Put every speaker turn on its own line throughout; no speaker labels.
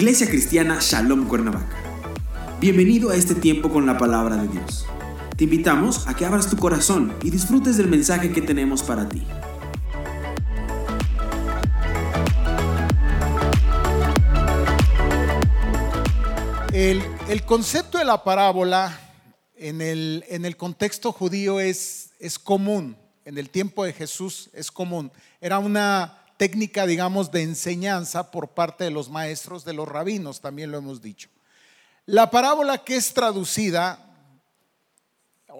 Iglesia Cristiana Shalom Cuernavaca. Bienvenido a este tiempo con la palabra de Dios. Te invitamos a que abras tu corazón y disfrutes del mensaje que tenemos para ti.
El, el concepto de la parábola en el, en el contexto judío es, es común, en el tiempo de Jesús es común. Era una técnica, digamos, de enseñanza por parte de los maestros, de los rabinos, también lo hemos dicho. La parábola que es traducida,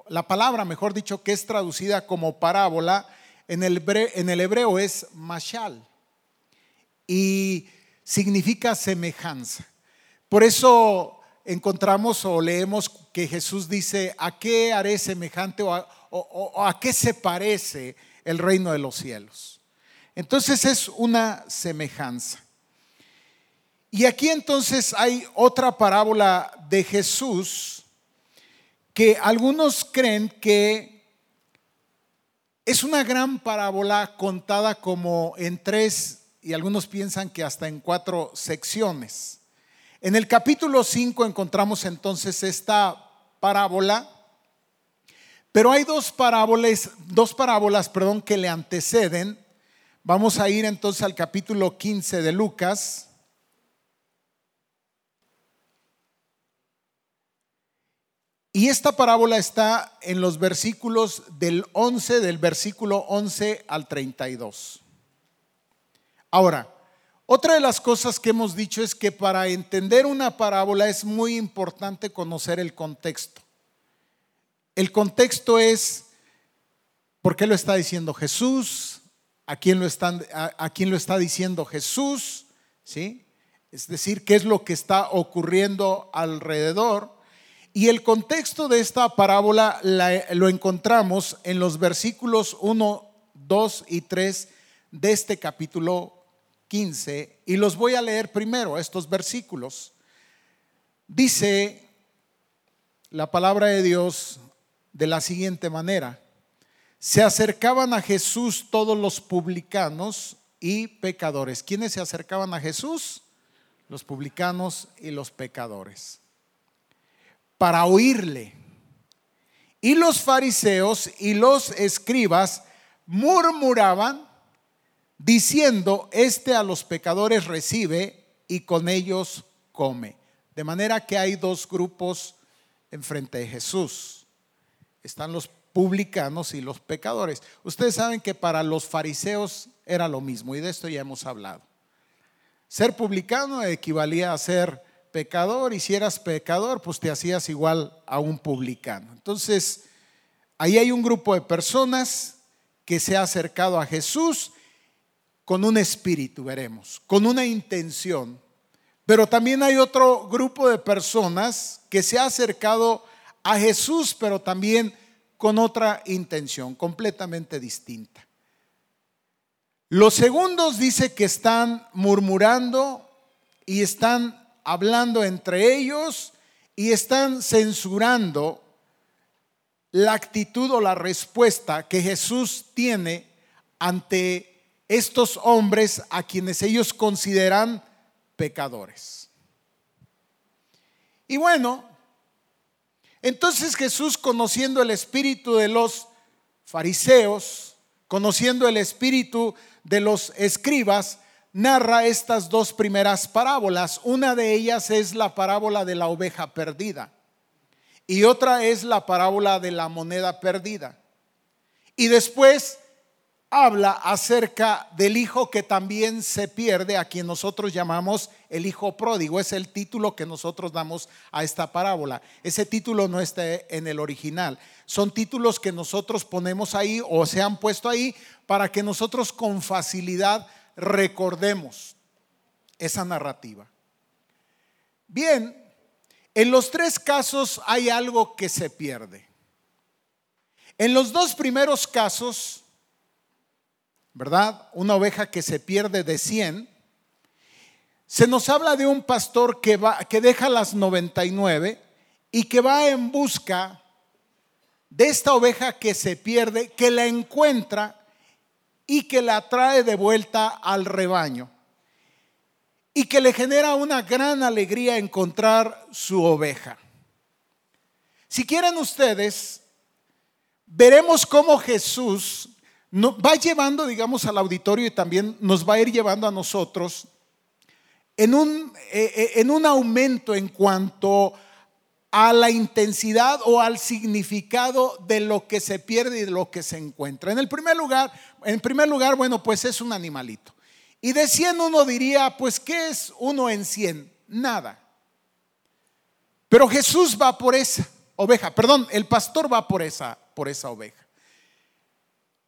la palabra, mejor dicho, que es traducida como parábola, en el, hebreo es mashal y significa semejanza. Por eso encontramos o leemos que Jesús dice, ¿a qué haré semejante o a qué se parece el reino de los cielos? Entonces es una semejanza. Y aquí entonces hay otra parábola de Jesús que algunos creen que es una gran parábola contada como en tres y algunos piensan que hasta en cuatro secciones. En el capítulo 5 encontramos entonces esta parábola, pero hay dos parábolas, dos parábolas, perdón, que le anteceden Vamos a ir entonces al capítulo 15 de Lucas. Y esta parábola está en los versículos del 11, del versículo 11 al 32. Ahora, otra de las cosas que hemos dicho es que para entender una parábola es muy importante conocer el contexto. El contexto es, ¿por qué lo está diciendo Jesús? A quién lo, está diciendo Jesús, ¿sí? Es decir, qué es lo que está ocurriendo alrededor. Y el contexto de esta parábola lo encontramos en los versículos 1, 2 y 3 de este capítulo 15. Y los voy a leer primero, estos versículos. Dice la palabra de Dios de la siguiente manera se acercaban a Jesús todos los publicanos y pecadores. ¿Quiénes se acercaban a Jesús? Los publicanos y los pecadores. Para oírle. Y los fariseos y los escribas murmuraban diciendo, este a los pecadores recibe y con ellos come. De manera que hay dos grupos enfrente de Jesús. Están los publicanos y los pecadores. Ustedes saben que para los fariseos era lo mismo y de esto ya hemos hablado. Ser publicano equivalía a ser pecador y si eras pecador pues te hacías igual a un publicano. Entonces, ahí hay un grupo de personas que se ha acercado a Jesús con un espíritu, veremos, con una intención. Pero también hay otro grupo de personas que se ha acercado a Jesús, pero también con otra intención completamente distinta. Los segundos dice que están murmurando y están hablando entre ellos y están censurando la actitud o la respuesta que Jesús tiene ante estos hombres a quienes ellos consideran pecadores. Y bueno, entonces Jesús, conociendo el espíritu de los fariseos, conociendo el espíritu de los escribas, narra estas dos primeras parábolas. Una de ellas es la parábola de la oveja perdida y otra es la parábola de la moneda perdida. Y después habla acerca del hijo que también se pierde, a quien nosotros llamamos el hijo pródigo. Es el título que nosotros damos a esta parábola. Ese título no está en el original. Son títulos que nosotros ponemos ahí o se han puesto ahí para que nosotros con facilidad recordemos esa narrativa. Bien, en los tres casos hay algo que se pierde. En los dos primeros casos, ¿verdad? Una oveja que se pierde de 100. Se nos habla de un pastor que, va, que deja las 99 y que va en busca de esta oveja que se pierde, que la encuentra y que la trae de vuelta al rebaño. y que le genera una gran alegría encontrar su oveja. Si quieren ustedes, veremos cómo Jesús va llevando, digamos, al auditorio y también nos va a ir llevando a nosotros en un, eh, eh, en un aumento en cuanto a la intensidad o al significado de lo que se pierde y de lo que se encuentra. En el primer lugar, en primer lugar, bueno, pues es un animalito. Y de 100 uno diría, pues ¿qué es uno en 100? Nada. Pero Jesús va por esa oveja, perdón, el pastor va por esa por esa oveja.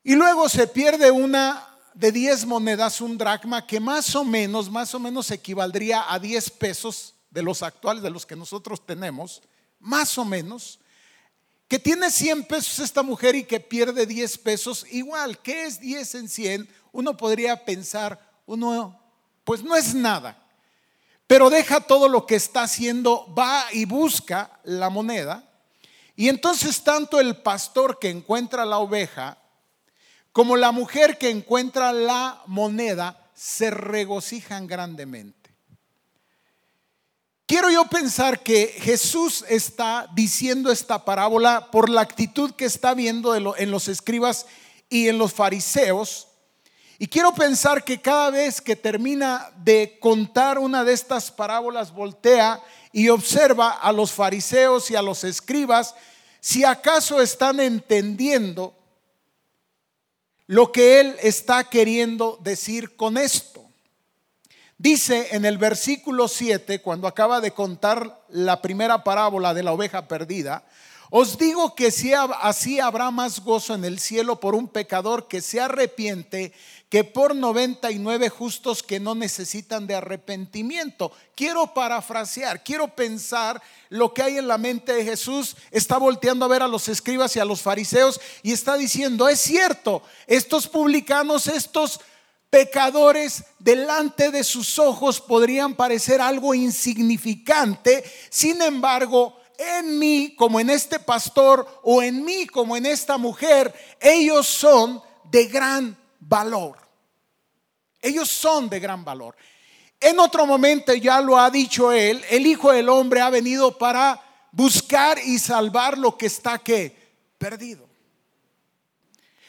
Y luego se pierde una de 10 monedas, un dracma que más o menos, más o menos equivaldría a 10 pesos de los actuales, de los que nosotros tenemos más o menos, que tiene 100 pesos esta mujer y que pierde 10 pesos, igual, ¿qué es 10 en 100? Uno podría pensar, uno, pues no es nada, pero deja todo lo que está haciendo, va y busca la moneda, y entonces tanto el pastor que encuentra la oveja, como la mujer que encuentra la moneda, se regocijan grandemente. Quiero yo pensar que Jesús está diciendo esta parábola por la actitud que está viendo en los escribas y en los fariseos. Y quiero pensar que cada vez que termina de contar una de estas parábolas, voltea y observa a los fariseos y a los escribas si acaso están entendiendo lo que él está queriendo decir con esto. Dice en el versículo 7, cuando acaba de contar la primera parábola de la oveja perdida, os digo que si así habrá más gozo en el cielo por un pecador que se arrepiente que por 99 justos que no necesitan de arrepentimiento. Quiero parafrasear, quiero pensar lo que hay en la mente de Jesús. Está volteando a ver a los escribas y a los fariseos y está diciendo, es cierto, estos publicanos, estos pecadores delante de sus ojos podrían parecer algo insignificante, sin embargo, en mí, como en este pastor, o en mí, como en esta mujer, ellos son de gran valor. Ellos son de gran valor. En otro momento ya lo ha dicho él, el Hijo del Hombre ha venido para buscar y salvar lo que está que perdido.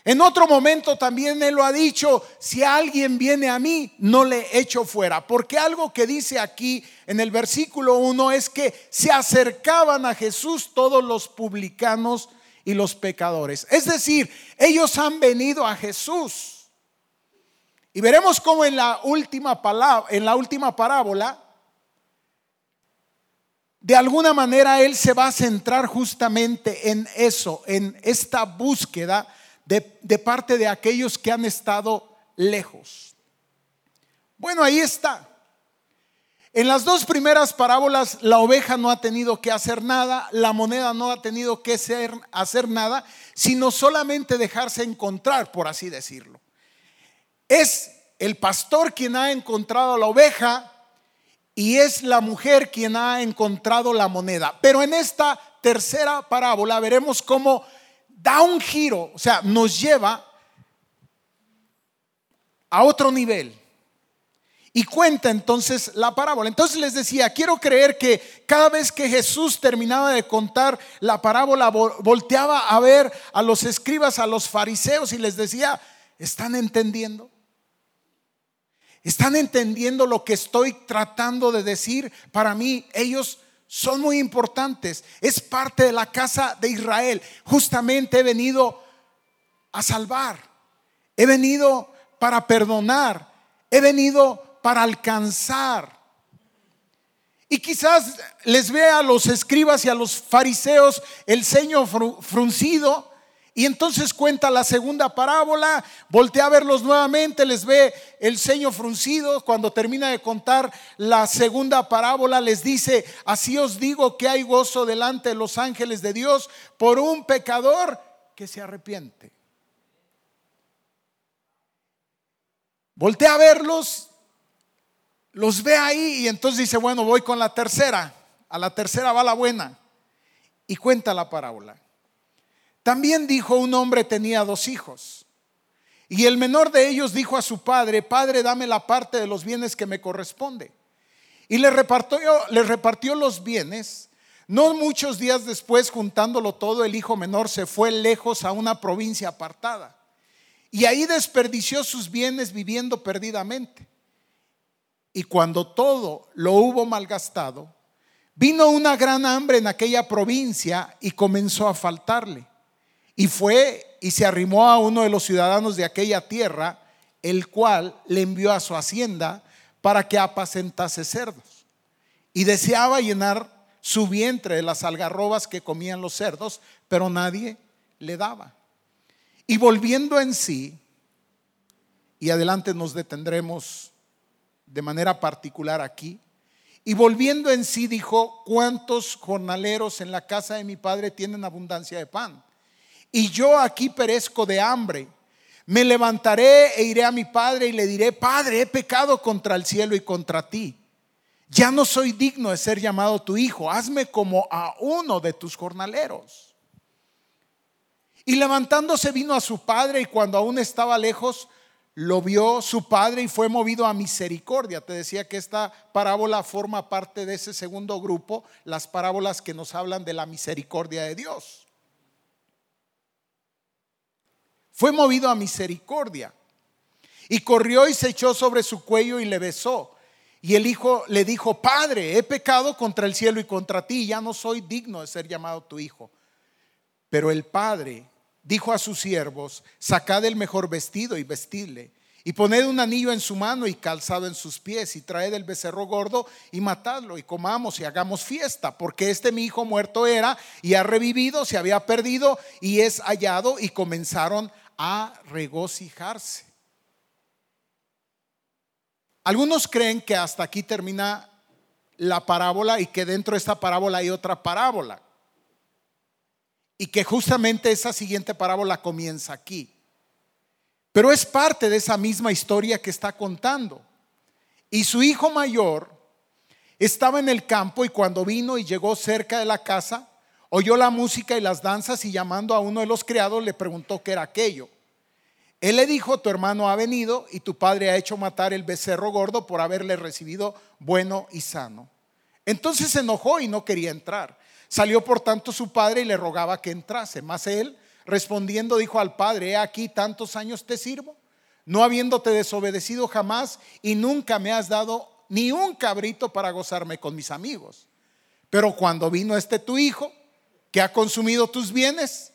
En otro momento también Él lo ha dicho, si alguien viene a mí, no le echo fuera. Porque algo que dice aquí en el versículo 1 es que se acercaban a Jesús todos los publicanos y los pecadores. Es decir, ellos han venido a Jesús. Y veremos cómo en la última palabra, en la última parábola, de alguna manera Él se va a centrar justamente en eso, en esta búsqueda de, parte de aquellos que han estado lejos. Bueno, ahí está. En las dos primeras parábolas la oveja no ha tenido que hacer nada, la moneda no ha tenido que hacer nada, sino solamente dejarse encontrar, por así decirlo. Es el pastor quien ha encontrado la oveja y es la mujer quien ha encontrado la moneda. Pero en esta tercera parábola veremos cómo da un giro, o sea, nos lleva a otro nivel. Y cuenta entonces la parábola. Entonces les decía, quiero creer que cada vez que Jesús terminaba de contar la parábola, volteaba a ver a los escribas, a los fariseos y les decía, ¿están entendiendo? ¿Están entendiendo lo que estoy tratando de decir? Para mí, ellos son muy importantes. Es parte de la casa de Israel. Justamente he venido a salvar. He venido para perdonar. He venido para alcanzar. Y quizás les vea a los escribas y a los fariseos el ceño fruncido y entonces cuenta la segunda parábola, voltea a verlos nuevamente, les ve el ceño fruncido. Cuando termina de contar la segunda parábola, les dice, así os digo que hay gozo delante de los ángeles de Dios por un pecador que se arrepiente. Voltea a verlos, los ve ahí y entonces dice, bueno, voy con la tercera. A la tercera va la buena. Y cuenta la parábola. También dijo un hombre tenía dos hijos. Y el menor de ellos dijo a su padre, Padre, dame la parte de los bienes que me corresponde. y le repartió, le repartió los bienes. No muchos días después, juntándolo todo, el hijo menor se fue lejos a una provincia apartada. Y ahí desperdició sus bienes viviendo perdidamente. Y cuando todo lo hubo malgastado, vino una gran hambre en aquella provincia y comenzó a faltarle. Y fue y se arrimó a uno de los ciudadanos de aquella tierra, el cual le envió a su hacienda para que apacentase cerdos. Y deseaba llenar su vientre de las algarrobas que comían los cerdos, pero nadie le daba. Y volviendo en sí, y adelante nos detendremos de manera particular aquí, y volviendo en sí dijo, ¿cuántos jornaleros en la casa de mi padre tienen abundancia de pan? Y yo aquí perezco de hambre. Me levantaré e iré a mi padre y le diré, Padre, he pecado contra el cielo y contra ti. Ya no soy digno de ser llamado tu hijo. Hazme como a uno de tus jornaleros. Y levantándose vino a su padre y cuando aún estaba lejos, lo vio su padre y fue movido a misericordia. Te decía que esta parábola forma parte de ese segundo grupo, las parábolas que nos hablan de la misericordia de Dios. Fue movido a misericordia. Y corrió y se echó sobre su cuello y le besó. Y el hijo le dijo, Padre, he pecado contra el cielo y contra ti, ya no soy digno de ser llamado tu hijo. Pero el padre dijo a sus siervos, sacad el mejor vestido y vestidle y poned un anillo en su mano y calzado en sus pies, y traed el becerro gordo y matadlo, y comamos y hagamos fiesta, porque este mi hijo muerto era y ha revivido, se había perdido y es hallado, y comenzaron a regocijarse. Algunos creen que hasta aquí termina la parábola y que dentro de esta parábola hay otra parábola. Y que justamente esa siguiente parábola comienza aquí. Pero es parte de esa misma historia que está contando. Y su hijo mayor estaba en el campo y cuando vino y llegó cerca de la casa, oyó la música y las danzas y llamando a uno de los criados le preguntó qué era aquello. Él le dijo, tu hermano ha venido y tu padre ha hecho matar el becerro gordo por haberle recibido bueno y sano. Entonces se enojó y no quería entrar. Salió por tanto su padre y le rogaba que entrase. Mas él, respondiendo, dijo al padre, he aquí tantos años te sirvo, no habiéndote desobedecido jamás y nunca me has dado ni un cabrito para gozarme con mis amigos. Pero cuando vino este tu hijo, que ha consumido tus bienes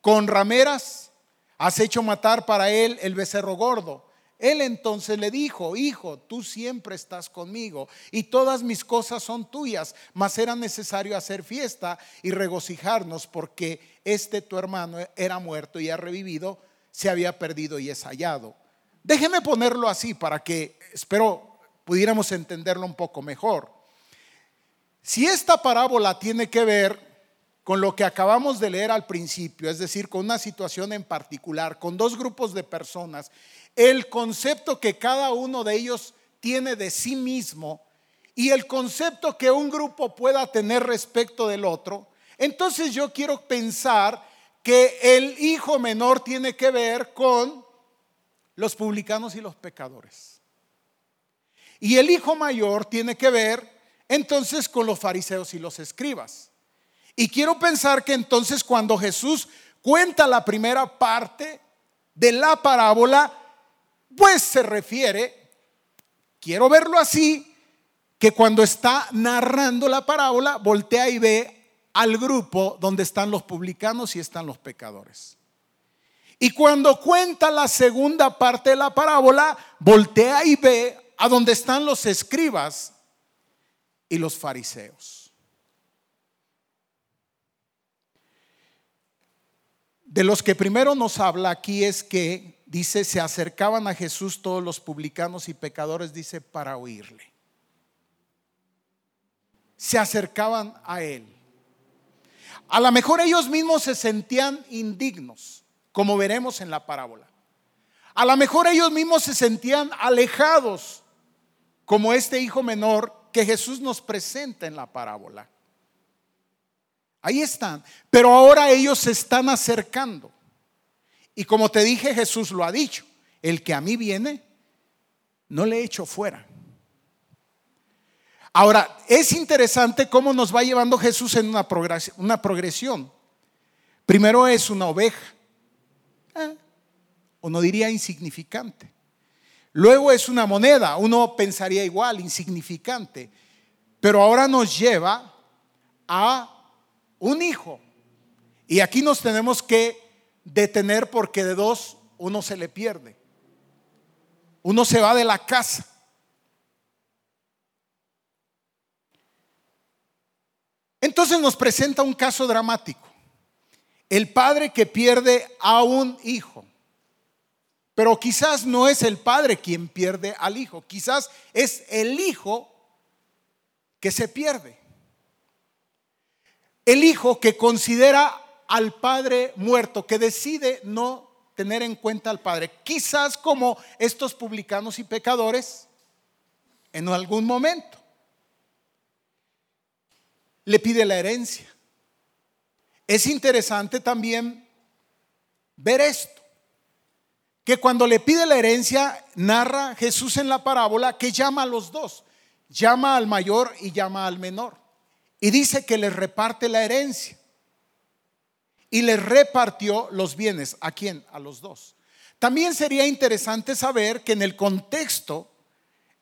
con rameras, has hecho matar para él el becerro gordo. Él entonces le dijo, hijo, tú siempre estás conmigo y todas mis cosas son tuyas, mas era necesario hacer fiesta y regocijarnos porque este tu hermano era muerto y ha revivido, se había perdido y es hallado. Déjeme ponerlo así para que, espero, pudiéramos entenderlo un poco mejor. Si esta parábola tiene que ver con lo que acabamos de leer al principio, es decir, con una situación en particular, con dos grupos de personas, el concepto que cada uno de ellos tiene de sí mismo y el concepto que un grupo pueda tener respecto del otro, entonces yo quiero pensar que el hijo menor tiene que ver con los publicanos y los pecadores. Y el hijo mayor tiene que ver entonces con los fariseos y los escribas. Y quiero pensar que entonces cuando Jesús cuenta la primera parte de la parábola, pues se refiere, quiero verlo así, que cuando está narrando la parábola, voltea y ve al grupo donde están los publicanos y están los pecadores. Y cuando cuenta la segunda parte de la parábola, voltea y ve a donde están los escribas y los fariseos. De los que primero nos habla aquí es que, dice, se acercaban a Jesús todos los publicanos y pecadores, dice, para oírle. Se acercaban a él. A lo mejor ellos mismos se sentían indignos, como veremos en la parábola. A lo mejor ellos mismos se sentían alejados, como este hijo menor que Jesús nos presenta en la parábola. Ahí están. Pero ahora ellos se están acercando. Y como te dije, Jesús lo ha dicho. El que a mí viene, no le echo fuera. Ahora, es interesante cómo nos va llevando Jesús en una progresión. Primero es una oveja, ¿eh? uno diría insignificante. Luego es una moneda, uno pensaría igual, insignificante. Pero ahora nos lleva a un hijo. Y aquí nos tenemos que detener porque de dos uno se le pierde. Uno se va de la casa. Entonces nos presenta un caso dramático. El padre que pierde a un hijo. Pero quizás no es el padre quien pierde al hijo, quizás es el hijo que se pierde. El hijo que considera al padre muerto, que decide no tener en cuenta al padre. Quizás como estos publicanos y pecadores en algún momento. Le pide la herencia. Es interesante también ver esto, que cuando le pide la herencia, narra Jesús en la parábola que llama a los dos, llama al mayor y llama al menor. Y dice que les reparte la herencia. Y les repartió los bienes. ¿A quién? A los dos. También sería interesante saber que en el contexto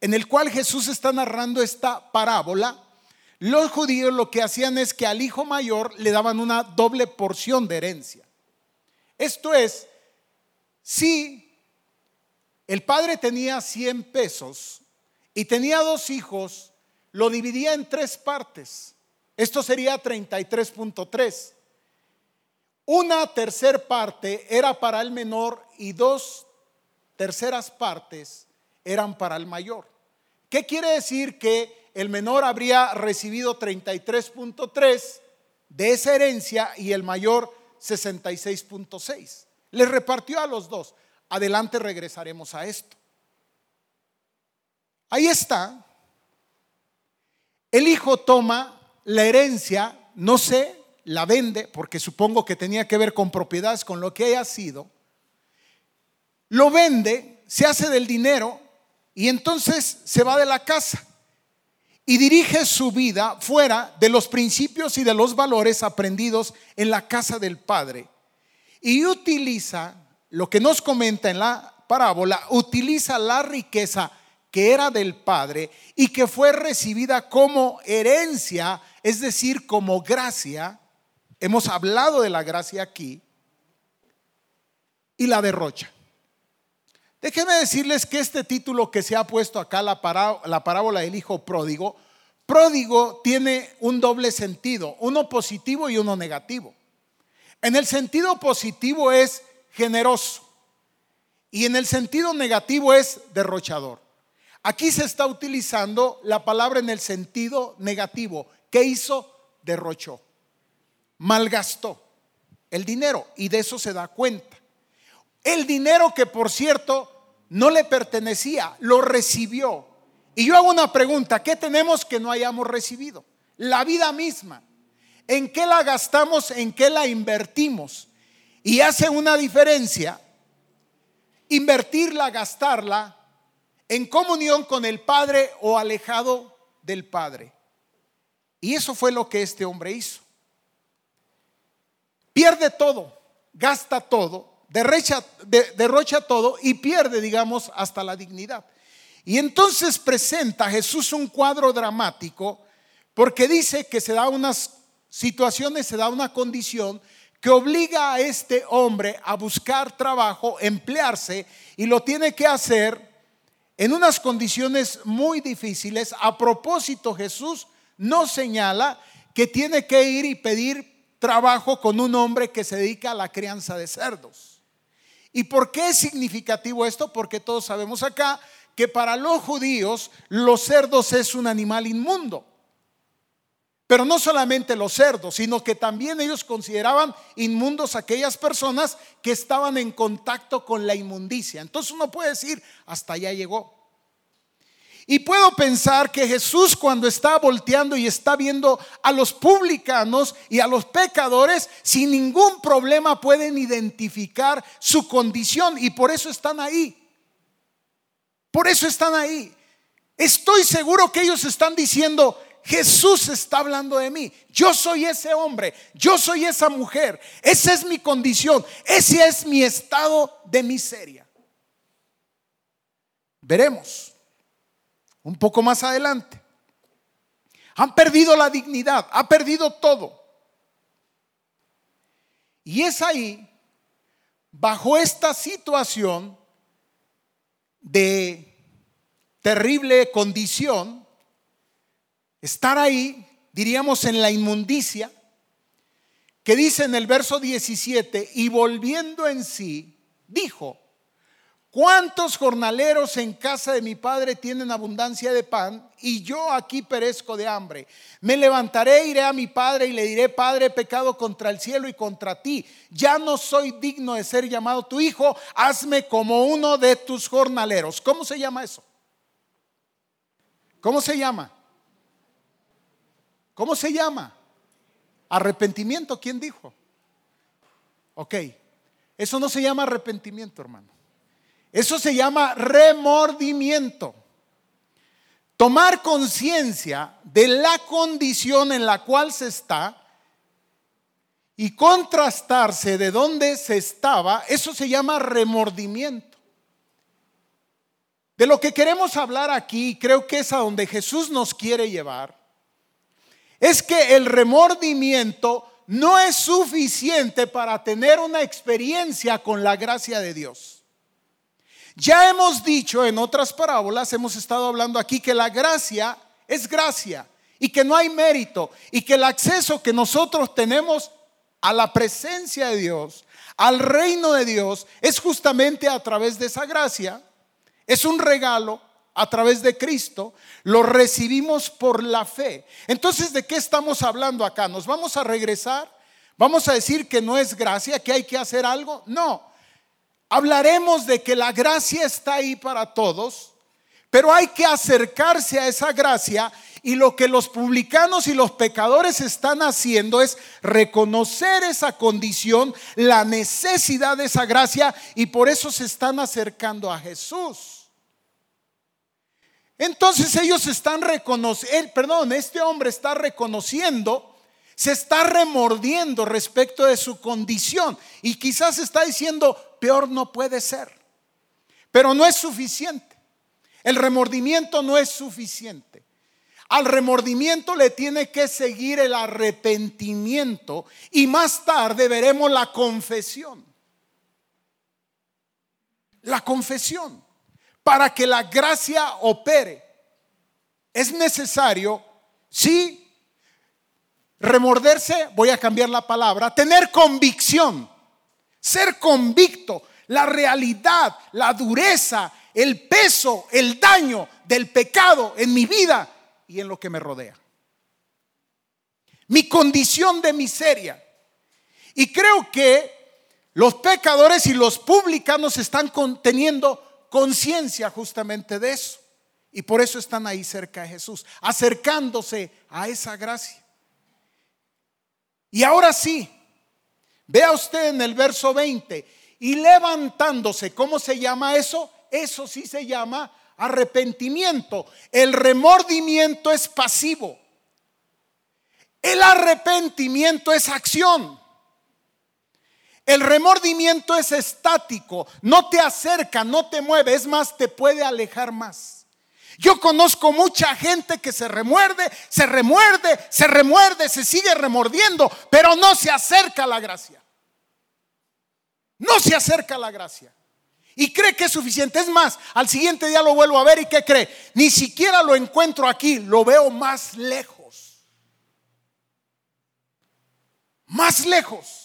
en el cual Jesús está narrando esta parábola, los judíos lo que hacían es que al hijo mayor le daban una doble porción de herencia. Esto es, si el padre tenía 100 pesos y tenía dos hijos, lo dividía en tres partes. Esto sería 33.3. Una tercer parte era para el menor y dos terceras partes eran para el mayor. ¿Qué quiere decir que el menor habría recibido 33.3 de esa herencia y el mayor 66.6? Le repartió a los dos. Adelante regresaremos a esto. Ahí está. El hijo toma la herencia, no sé, la vende, porque supongo que tenía que ver con propiedades, con lo que haya sido, lo vende, se hace del dinero y entonces se va de la casa y dirige su vida fuera de los principios y de los valores aprendidos en la casa del Padre. Y utiliza, lo que nos comenta en la parábola, utiliza la riqueza que era del Padre y que fue recibida como herencia es decir, como gracia, hemos hablado de la gracia aquí, y la derrocha. Déjenme decirles que este título que se ha puesto acá, la, la parábola del hijo pródigo, pródigo tiene un doble sentido, uno positivo y uno negativo. En el sentido positivo es generoso y en el sentido negativo es derrochador. Aquí se está utilizando la palabra en el sentido negativo, ¿Qué hizo? Derrochó, malgastó el dinero y de eso se da cuenta. El dinero que por cierto no le pertenecía, lo recibió. Y yo hago una pregunta, ¿qué tenemos que no hayamos recibido? La vida misma. ¿En qué la gastamos? ¿En qué la invertimos? Y hace una diferencia invertirla, gastarla en comunión con el Padre o alejado del Padre. Y eso fue lo que este hombre hizo. Pierde todo, gasta todo, derrocha, todo y pierde, digamos, hasta la dignidad. Y entonces presenta a Jesús un cuadro dramático porque dice que se da unas situaciones, se da una condición que obliga a este hombre a buscar trabajo, emplearse, y lo tiene que hacer en unas condiciones muy difíciles. A propósito, Jesús no señala que tiene que ir y pedir trabajo con un hombre que se dedica a la crianza de cerdos. ¿Y por qué es significativo esto? Porque todos sabemos acá que para los judíos los cerdos es un animal inmundo. Pero no solamente los cerdos, sino que también ellos consideraban inmundos aquellas personas que estaban en contacto con la inmundicia. Entonces uno puede decir, hasta allá llegó. Y puedo pensar que Jesús cuando está volteando y está viendo a los publicanos y a los pecadores, sin ningún problema pueden identificar su condición y por eso están ahí. Por eso están ahí. Estoy seguro que ellos están diciendo, Jesús está hablando de mí. Yo soy ese hombre, yo soy esa mujer. Esa es mi condición, ese es mi estado de miseria. Veremos un poco más adelante. Han perdido la dignidad, ha perdido todo. Y es ahí, bajo esta situación de terrible condición, estar ahí, diríamos en la inmundicia, que dice en el verso 17, y volviendo en sí, dijo, ¿Cuántos jornaleros en casa de mi padre tienen abundancia de pan y yo aquí perezco de hambre? Me levantaré, iré a mi padre y le diré, Padre, he pecado contra el cielo y contra ti. Ya no soy digno de ser llamado tu hijo, hazme como uno de tus jornaleros. ¿Cómo se llama eso? ¿Cómo se llama? ¿Cómo se llama? Arrepentimiento, ¿quién dijo? Ok, eso no se llama arrepentimiento, hermano. Eso se llama remordimiento. Tomar conciencia de la condición en la cual se está y contrastarse de dónde se estaba, eso se llama remordimiento. De lo que queremos hablar aquí, creo que es a donde Jesús nos quiere llevar, es que el remordimiento no es suficiente para tener una experiencia con la gracia de Dios. Ya hemos dicho en otras parábolas, hemos estado hablando aquí que la gracia es gracia y que no hay mérito y que el acceso que nosotros tenemos a la presencia de Dios, al reino de Dios, es justamente a través de esa gracia. Es un regalo a través de Cristo, lo recibimos por la fe. Entonces, ¿de qué estamos hablando acá? ¿Nos vamos a regresar? ¿Vamos a decir que no es gracia, que hay que hacer algo? No, hablaremos de que la gracia está ahí para todos, pero hay que acercarse a esa gracia y lo que los publicanos y los pecadores están haciendo es reconocer esa condición, la necesidad de esa gracia y por eso se están acercando a Jesús. Entonces ellos están reconociendo, perdón, este hombre está reconociendo se está remordiendo respecto de su condición y quizás está diciendo, peor no puede ser. Pero no es suficiente. El remordimiento no es suficiente. Al remordimiento le tiene que seguir el arrepentimiento y más tarde veremos la confesión. La confesión. Para que la gracia opere, es necesario, sí, Remorderse, voy a cambiar la palabra, tener convicción, ser convicto, la realidad, la dureza, el peso, el daño del pecado en mi vida y en lo que me rodea. Mi condición de miseria. Y creo que los pecadores y los publicanos están teniendo conciencia justamente de eso. Y por eso están ahí cerca de Jesús, acercándose a esa gracia. Y ahora sí, vea usted en el verso 20, y levantándose, ¿cómo se llama eso? Eso sí se llama arrepentimiento. El remordimiento es pasivo. El arrepentimiento es acción. El remordimiento es estático, no te acerca, no te mueve, es más, te puede alejar más. Yo conozco mucha gente que se remuerde, se remuerde, se remuerde, se sigue remordiendo, pero no se acerca a la gracia. No se acerca a la gracia. Y cree que es suficiente. Es más, al siguiente día lo vuelvo a ver y ¿qué cree? Ni siquiera lo encuentro aquí, lo veo más lejos. Más lejos.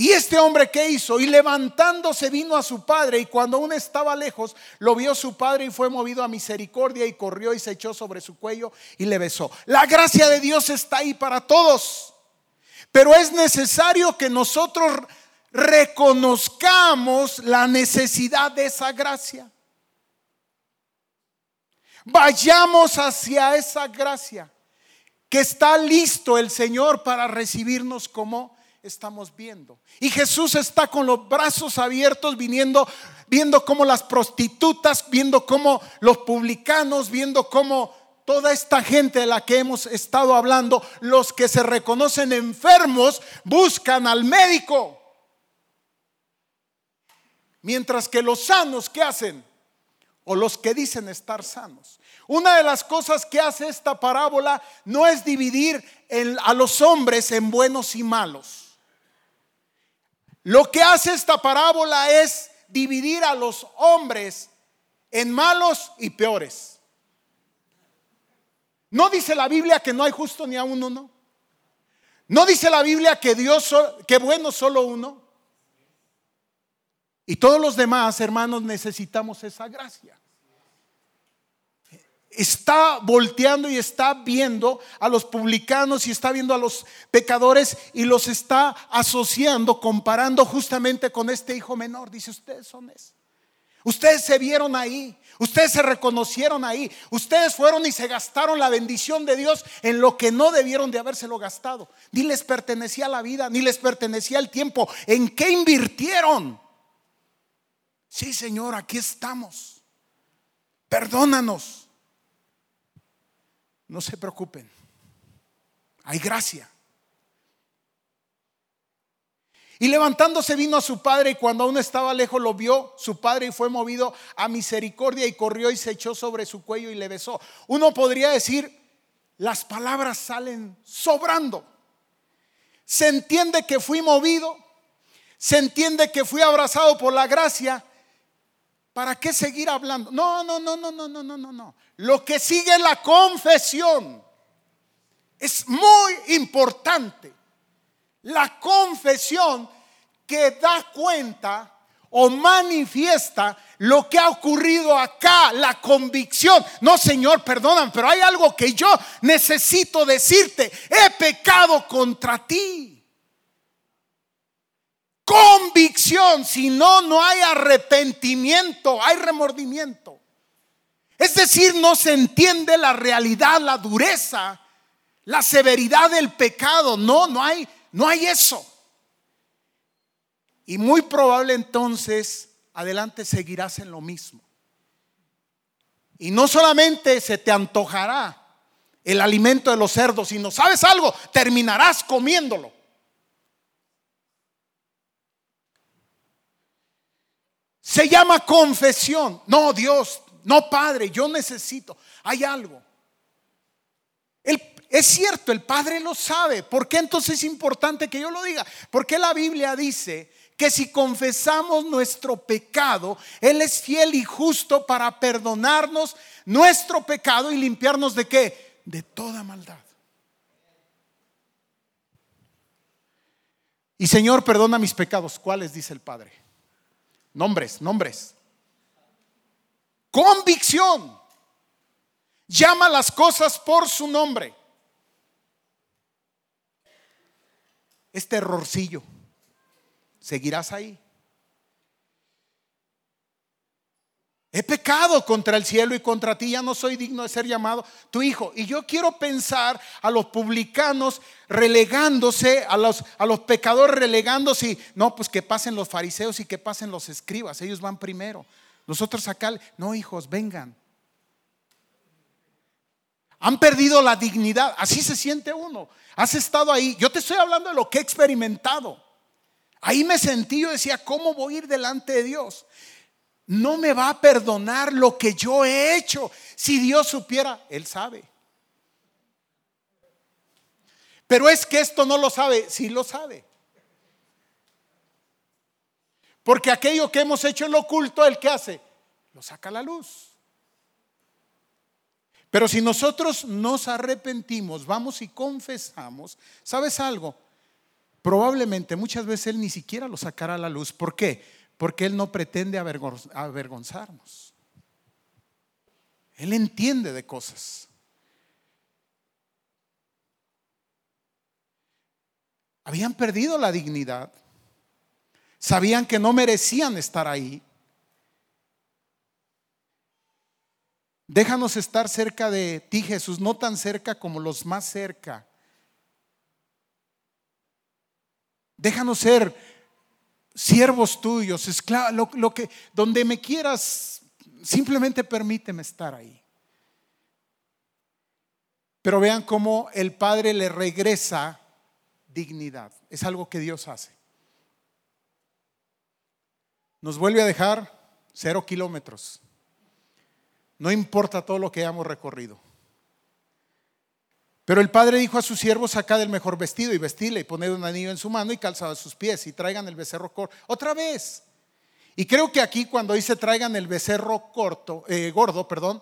Y este hombre ¿qué hizo? Y levantándose vino a su padre y cuando aún estaba lejos, lo vio su padre y fue movido a misericordia y corrió y se echó sobre su cuello y le besó. La gracia de Dios está ahí para todos, pero es necesario que nosotros reconozcamos la necesidad de esa gracia. Vayamos hacia esa gracia que está listo el Señor para recibirnos como estamos viendo. Y Jesús está con los brazos abiertos viniendo, viendo cómo las prostitutas, viendo cómo los publicanos, viendo cómo toda esta gente de la que hemos estado hablando, los que se reconocen enfermos, buscan al médico. Mientras que los sanos, ¿qué hacen? O los que dicen estar sanos. Una de las cosas que hace esta parábola no es dividir a los hombres en buenos y malos. Lo que hace esta parábola es dividir a los hombres en malos y peores. No dice la Biblia que no hay justo ni a uno, no. No dice la Biblia que Dios que bueno solo uno. Y todos los demás, hermanos, necesitamos esa gracia. Está volteando y está viendo a los publicanos y está viendo a los pecadores y los está asociando, comparando justamente con este hijo menor. Dice, ustedes son eso. Ustedes se vieron ahí, ustedes se reconocieron ahí, ustedes fueron y se gastaron la bendición de Dios en lo que no debieron de habérselo gastado. Ni les pertenecía la vida, ni les pertenecía el tiempo. ¿En qué invirtieron? Sí, Señor, aquí estamos. Perdónanos. No se preocupen. Hay gracia. Y levantándose vino a su padre y cuando aún estaba lejos lo vio su padre y fue movido a misericordia y corrió y se echó sobre su cuello y le besó. Uno podría decir, las palabras salen sobrando. Se entiende que fui movido, se entiende que fui abrazado por la gracia, ¿Para qué seguir hablando? No, no, no, no, no, no, no, no, no. Lo que sigue la confesión es muy importante. La confesión que da cuenta o manifiesta lo que ha ocurrido acá, la convicción. No, Señor, perdonan, pero hay algo que yo necesito decirte. He pecado contra ti convicción, si no, no hay arrepentimiento, hay remordimiento. Es decir, no se entiende la realidad, la dureza, la severidad del pecado. No, no hay, no hay eso. Y muy probable entonces adelante seguirás en lo mismo. Y no solamente se te antojará el alimento de los cerdos, sino, ¿sabes algo? Terminarás comiéndolo. Se llama confesión. No, Dios, no, Padre, yo necesito. Hay algo. es cierto, el Padre lo sabe. ¿Por qué entonces es importante que yo lo diga? Porque la Biblia dice que si confesamos nuestro pecado, Él es fiel y justo para perdonarnos nuestro pecado y limpiarnos de qué? De toda maldad. Y Señor, perdona mis pecados. ¿Cuáles? Dice el Padre. Nombres, nombres. Convicción. Llama las cosas por su nombre. Este errorcillo. Seguirás ahí. He pecado contra el cielo y contra ti, ya no soy digno de ser llamado tu hijo. Y yo quiero pensar a los publicanos relegándose, a los, a los pecadores relegándose. no, pues que pasen los fariseos y que pasen los escribas, ellos van primero. Nosotros acá, no hijos, vengan. Han perdido la dignidad, así se siente uno. Has estado ahí, yo te estoy hablando de lo que he experimentado. Ahí me sentí, yo decía, ¿cómo voy a ir delante de Dios? No me va a perdonar lo que yo he hecho. Si Dios supiera, Él sabe. Pero es que esto no lo sabe, sí lo sabe. Porque aquello que hemos hecho en lo oculto, ¿el que hace? Lo saca a la luz. Pero si nosotros nos arrepentimos, vamos y confesamos, ¿sabes algo? Probablemente muchas veces Él ni siquiera lo sacará a la luz. ¿Por qué? Porque Él no pretende avergonzarnos. Él entiende de cosas. Habían perdido la dignidad. Sabían que no merecían estar ahí. Déjanos estar cerca de ti, Jesús, no tan cerca como los más cerca. Déjanos ser siervos tuyos, esclavos, lo, que, donde me quieras, simplemente permíteme estar ahí. Pero vean cómo el Padre le regresa dignidad. Es algo que Dios hace. Nos vuelve a dejar cero kilómetros. No importa todo lo que hayamos recorrido. Pero el padre dijo a sus siervos, sacad el mejor vestido y vestile y poned un anillo en su mano y calzado a sus pies y traigan el becerro corto. Otra vez. Y creo que aquí cuando dice traigan el becerro corto, eh, gordo, perdón,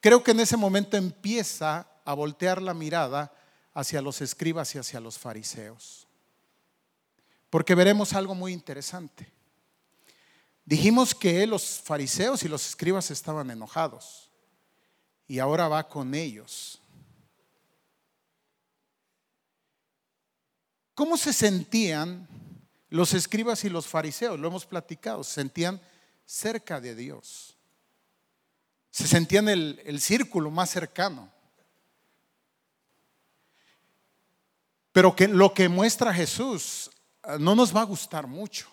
creo que en ese momento empieza a voltear la mirada hacia los escribas y hacia los fariseos. Porque veremos algo muy interesante. Dijimos que los fariseos y los escribas estaban enojados y ahora va con ellos. ¿Cómo se sentían los escribas y los fariseos? Lo hemos platicado, se sentían cerca de Dios. Se sentían el, el círculo más cercano. Pero que lo que muestra Jesús eh, no nos va a gustar mucho.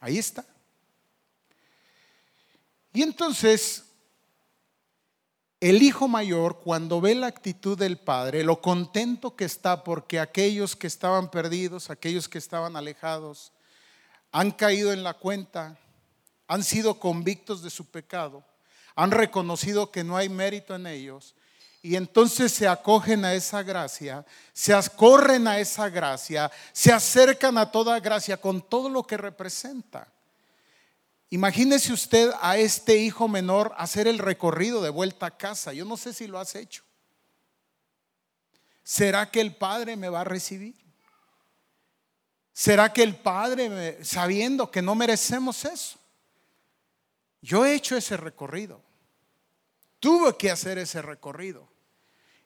Ahí está. Y entonces, el hijo mayor, cuando ve la actitud del padre, lo contento que está porque aquellos que estaban perdidos, aquellos que estaban alejados, han caído en la cuenta han sido convictos de su pecado, han reconocido que no hay mérito en ellos y entonces se acogen a esa gracia, se corren a esa gracia, se acercan a toda gracia con todo lo que representa. Imagínese usted a este hijo menor hacer el recorrido de vuelta a casa. Yo no sé si lo has hecho. ¿Será que el Padre me va a recibir? ¿Será que el Padre, sabiendo que no merecemos eso, yo he hecho ese recorrido. Tuve que hacer ese recorrido.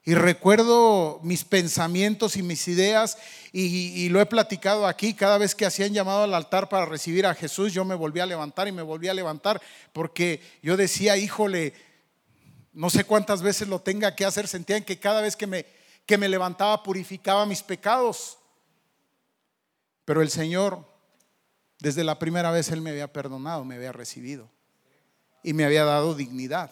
Y recuerdo mis pensamientos y mis ideas y, lo he platicado aquí. Cada vez que hacían llamado al altar para recibir a Jesús, yo me volví a levantar y me volví a levantar porque yo decía, híjole, no sé cuántas veces lo tenga que hacer. Sentían que cada vez que me, que me levantaba purificaba mis pecados. Pero el Señor, desde la primera vez, Él me había perdonado, me había recibido y me había dado dignidad.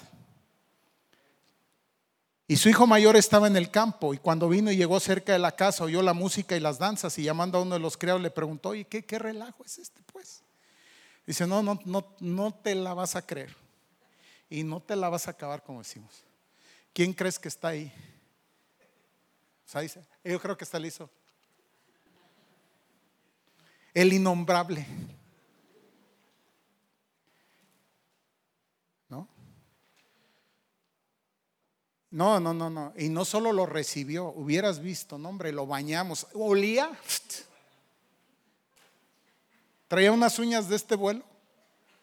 Y su hijo mayor estaba en el campo y cuando vino y llegó cerca de la casa oyó la música y las danzas y llamando a uno de los criados le preguntó, ¿y qué, qué relajo es este pues? Dice, no, no, no, no te la vas a creer y no te la vas a acabar como decimos. ¿Quién crees que está ahí? dice, yo creo que está listo. El innombrable. No, no, no, no. Y no solo lo recibió, hubieras visto, no, hombre, lo bañamos. Olía. Traía unas uñas de este vuelo.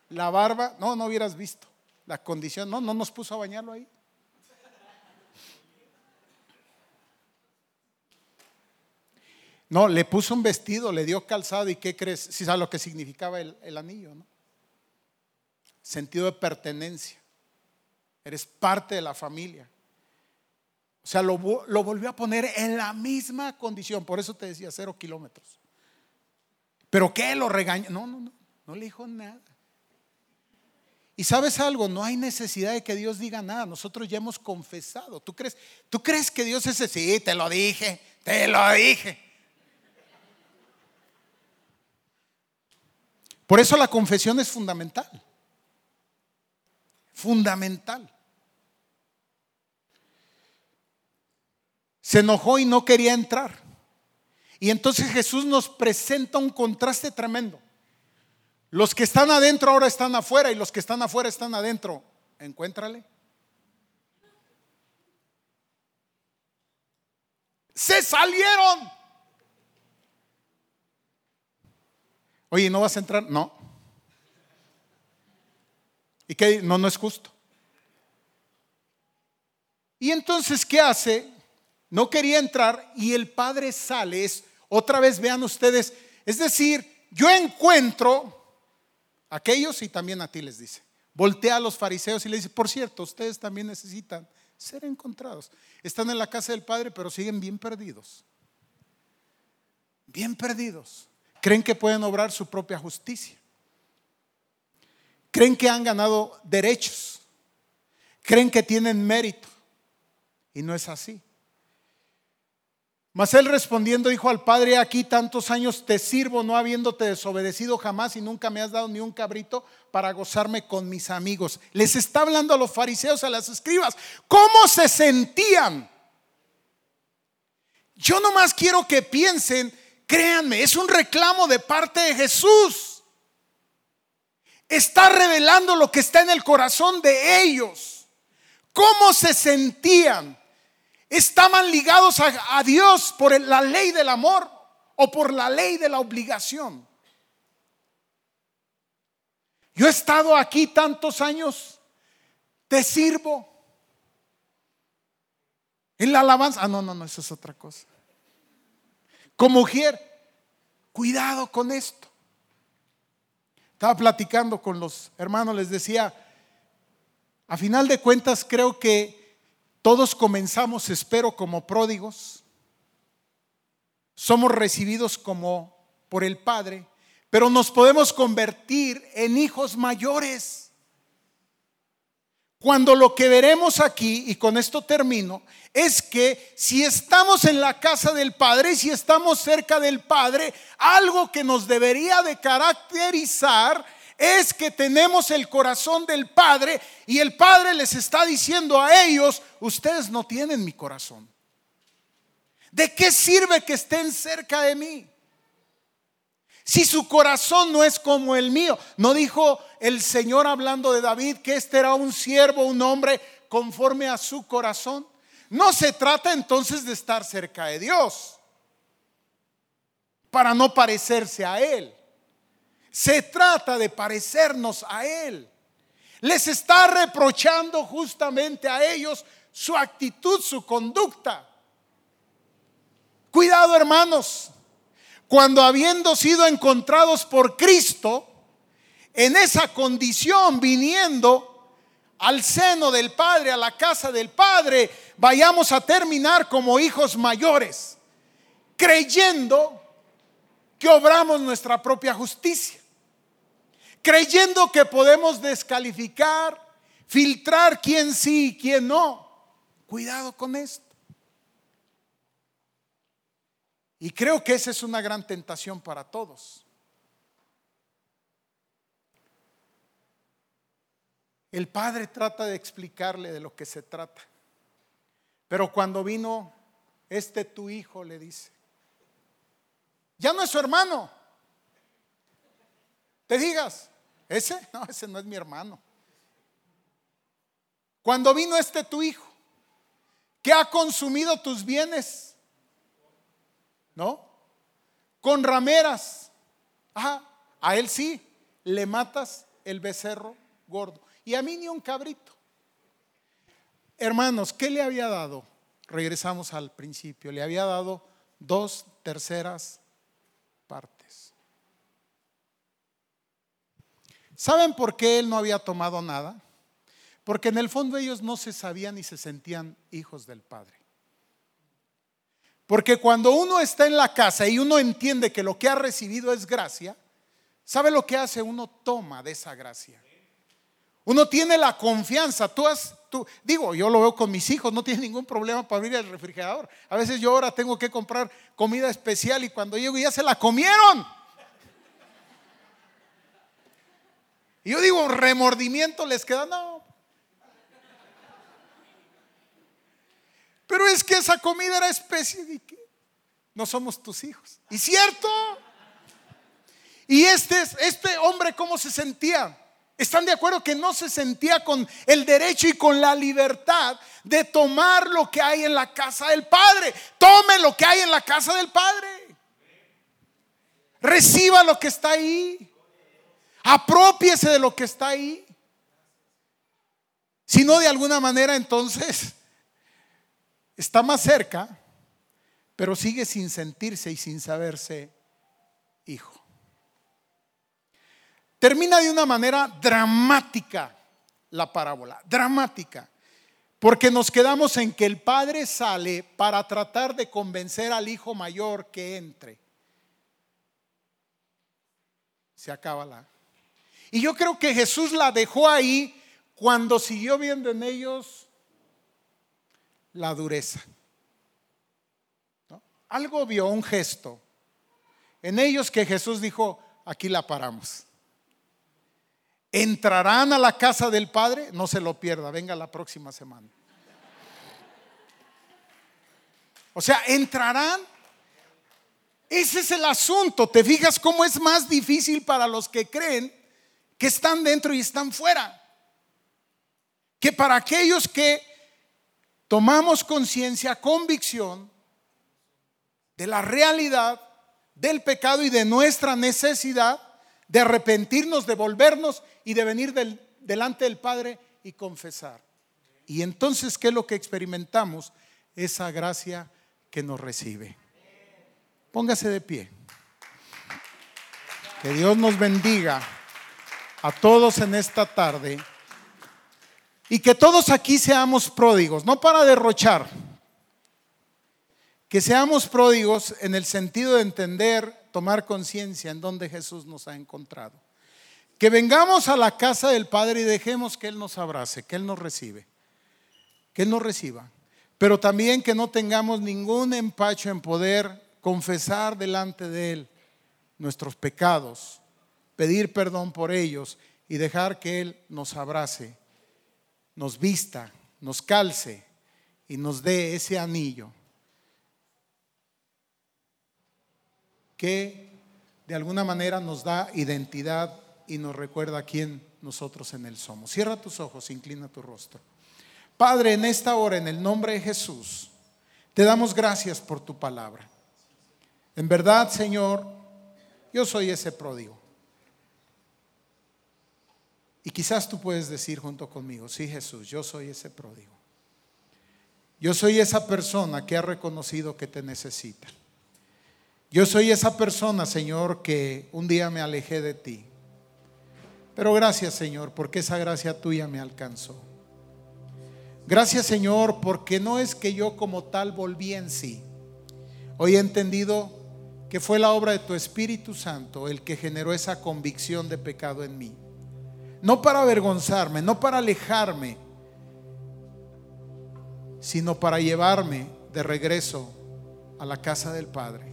La barba, no, no hubieras visto. La condición, no, no nos puso a bañarlo ahí. No, le puso un vestido, le dio calzado y ¿qué crees? Si sabes lo que significaba el, el anillo, ¿no? Sentido de pertenencia. Eres parte de la familia. O sea, lo, volvió a poner en la misma condición. Por eso te decía cero kilómetros. ¿Pero qué? ¿Lo regañó? No, no, no. No le dijo nada. Y sabes algo, no hay necesidad de que Dios diga nada. Nosotros ya hemos confesado. ¿Tú crees, ¿Tú crees que Dios es ese? Sí, te lo dije, te lo dije. Por eso la confesión es fundamental. Fundamental. Se enojó y no quería entrar. Y entonces Jesús nos presenta un contraste tremendo. Los que están adentro ahora están afuera y los que están afuera están adentro. Encuéntrale. Se salieron. Oye, ¿no vas a entrar? No. ¿Y qué? No, no es justo. Y entonces, ¿qué hace? No quería entrar y el padre sale. Es, otra vez vean ustedes, es decir, yo encuentro a aquellos y también a ti les dice. voltea a los fariseos y le dice, por cierto, ustedes también necesitan ser encontrados. Están en la casa del Padre, pero siguen bien perdidos. Bien perdidos. Creen que pueden obrar su propia justicia. Creen que han ganado derechos. Creen que tienen mérito. Y no es así. Mas él respondiendo dijo al padre, aquí tantos años te sirvo, no habiéndote desobedecido jamás y nunca me has dado ni un cabrito para gozarme con mis amigos. Les está hablando a los fariseos, a las escribas, ¿cómo se sentían? Yo nomás quiero que piensen, créanme, es un reclamo de parte de Jesús. Está revelando lo que está en el corazón de ellos. ¿Cómo se sentían? Estaban ligados a, Dios por la ley del amor o por la ley de la obligación. Yo he estado aquí tantos años, te sirvo. En la alabanza, ah, no, no, no, eso es otra cosa. Como mujer, cuidado con esto. Estaba platicando con los hermanos, les decía, a final de cuentas creo que todos comenzamos, espero, como pródigos. Somos recibidos como por el Padre, pero nos podemos convertir en hijos mayores. Cuando lo que veremos aquí, y con esto termino, es que si estamos en la casa del Padre, si estamos cerca del Padre, algo que nos debería de caracterizar es que tenemos el corazón del Padre y el Padre les está diciendo a ellos, ustedes no tienen mi corazón. ¿De qué sirve que estén cerca de mí? Si su corazón no es como el mío, no dijo el Señor hablando de David que este era un siervo, un hombre conforme a su corazón. No se trata entonces de estar cerca de Dios para no parecerse a Él. Se trata de parecernos a Él. Les está reprochando justamente a ellos su actitud, su conducta. Cuidado hermanos, cuando habiendo sido encontrados por Cristo, en esa condición, viniendo al seno del Padre, a la casa del Padre, vayamos a terminar como hijos mayores, creyendo que obramos nuestra propia justicia creyendo que podemos descalificar, filtrar quién sí y quién no. Cuidado con esto. Y creo que esa es una gran tentación para todos. El padre trata de explicarle de lo que se trata. Pero cuando vino este tu hijo, le dice, ya no es su hermano. Te digas, ¿Ese? No, ese no es mi hermano. Cuando vino este tu hijo, que ha consumido tus bienes, ¿no? Con rameras. Ajá, a él sí, le matas el becerro gordo. Y a mí ni un cabrito. Hermanos, ¿qué le había dado? Regresamos al principio. Le había dado dos terceras partes. ¿Saben por qué él no había tomado nada? Porque en el fondo ellos no se sabían ni se sentían hijos del Padre. Porque cuando uno está en la casa y uno entiende que lo que ha recibido es gracia, ¿sabe lo que hace? Uno toma de esa gracia. Uno tiene la confianza. Tú has, tú, digo, yo lo veo con mis hijos, no tiene ningún problema para abrir el refrigerador. A veces yo ahora tengo que comprar comida especial y cuando llego ya se la comieron. Y yo digo, remordimiento les queda, no. Pero es que esa comida era especie de que no somos tus hijos. ¿Y cierto? Y este, este hombre, ¿cómo se sentía? ¿Están de acuerdo que no se sentía con el derecho y con la libertad de tomar lo que hay en la casa del Padre? Tome lo que hay en la casa del Padre. Reciba lo que está ahí. Apropiese de lo que está ahí. Si no, de alguna manera, entonces está más cerca, pero sigue sin sentirse y sin saberse hijo. Termina de una manera dramática la parábola, dramática, porque nos quedamos en que el padre sale para tratar de convencer al hijo mayor que entre. Se acaba la... Y yo creo que Jesús la dejó ahí cuando siguió viendo en ellos la dureza. Algo vio, un gesto. En ellos que Jesús dijo, aquí la paramos. ¿Entrarán a la casa del Padre? No se lo pierda, venga la próxima semana. O sea, entrarán. Ese es el asunto. ¿Te fijas cómo es más difícil para los que creen que están dentro y están fuera? Que para aquellos que tomamos conciencia, convicción de la realidad del pecado y de nuestra necesidad de arrepentirnos, de volvernos y de venir delante del Padre y confesar. Y entonces, ¿qué es lo que experimentamos? Esa gracia que nos recibe. Póngase de pie. Que Dios nos bendiga a todos en esta tarde y que todos aquí seamos pródigos, no para derrochar, que seamos pródigos en el sentido de entender, tomar conciencia en donde Jesús nos ha encontrado. Que vengamos a la casa del Padre y dejemos que Él nos abrace, que Él nos recibe, que Él nos reciba. Pero también que no tengamos ningún empacho en poder confesar delante de Él nuestros pecados, pedir perdón por ellos y dejar que Él nos abrace, nos vista, nos calce y nos dé ese anillo que de alguna manera nos da identidad y nos recuerda quién nosotros en Él somos. Cierra tus ojos, inclina tu rostro. Padre, en esta hora, en el nombre de Jesús, te damos gracias por tu palabra. En verdad, Señor, yo soy ese pródigo. Y quizás tú puedes decir junto conmigo, sí Jesús, yo soy ese pródigo. Yo soy esa persona que ha reconocido que te necesita. Yo soy esa persona, Señor, que un día me alejé de ti. Pero gracias, Señor, porque esa gracia tuya me alcanzó. Gracias, Señor, porque no es que yo como tal volví en sí. Hoy he entendido que fue la obra de tu Espíritu Santo el que generó esa convicción de pecado en mí. No para avergonzarme, no para alejarme, sino para llevarme de regreso a la casa del Padre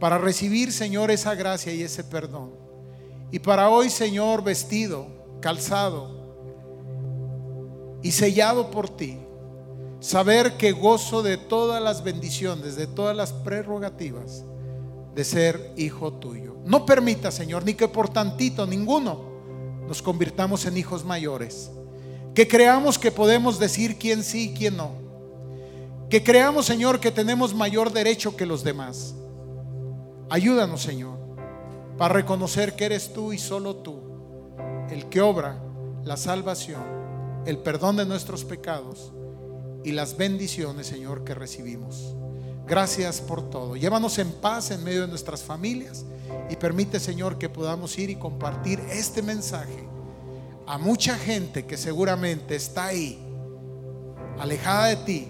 para recibir, Señor, esa gracia y ese perdón. Y para hoy, Señor, vestido, calzado y sellado por ti, saber que gozo de todas las bendiciones, de todas las prerrogativas de ser hijo tuyo. No permita, Señor, ni que por tantito, ninguno, nos convirtamos en hijos mayores. Que creamos que podemos decir quién sí y quién no. Que creamos, Señor, que tenemos mayor derecho que los demás. Ayúdanos, Señor, para reconocer que eres tú y solo tú el que obra la salvación, el perdón de nuestros pecados y las bendiciones, Señor, que recibimos. Gracias por todo. Llévanos en paz en medio de nuestras familias y permite, Señor, que podamos ir y compartir este mensaje a mucha gente que seguramente está ahí, alejada de ti,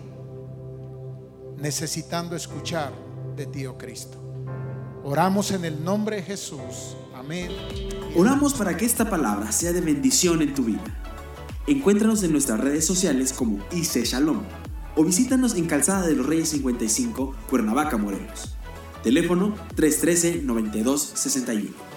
necesitando escuchar de ti, oh Cristo. Oramos en el nombre de Jesús. Amén.
Oramos para que esta palabra sea de bendición en tu vida. Encuéntranos en nuestras redes sociales como IC Shalom o visítanos en Calzada de los Reyes 55, Cuernavaca, Morelos. Teléfono 313-9261.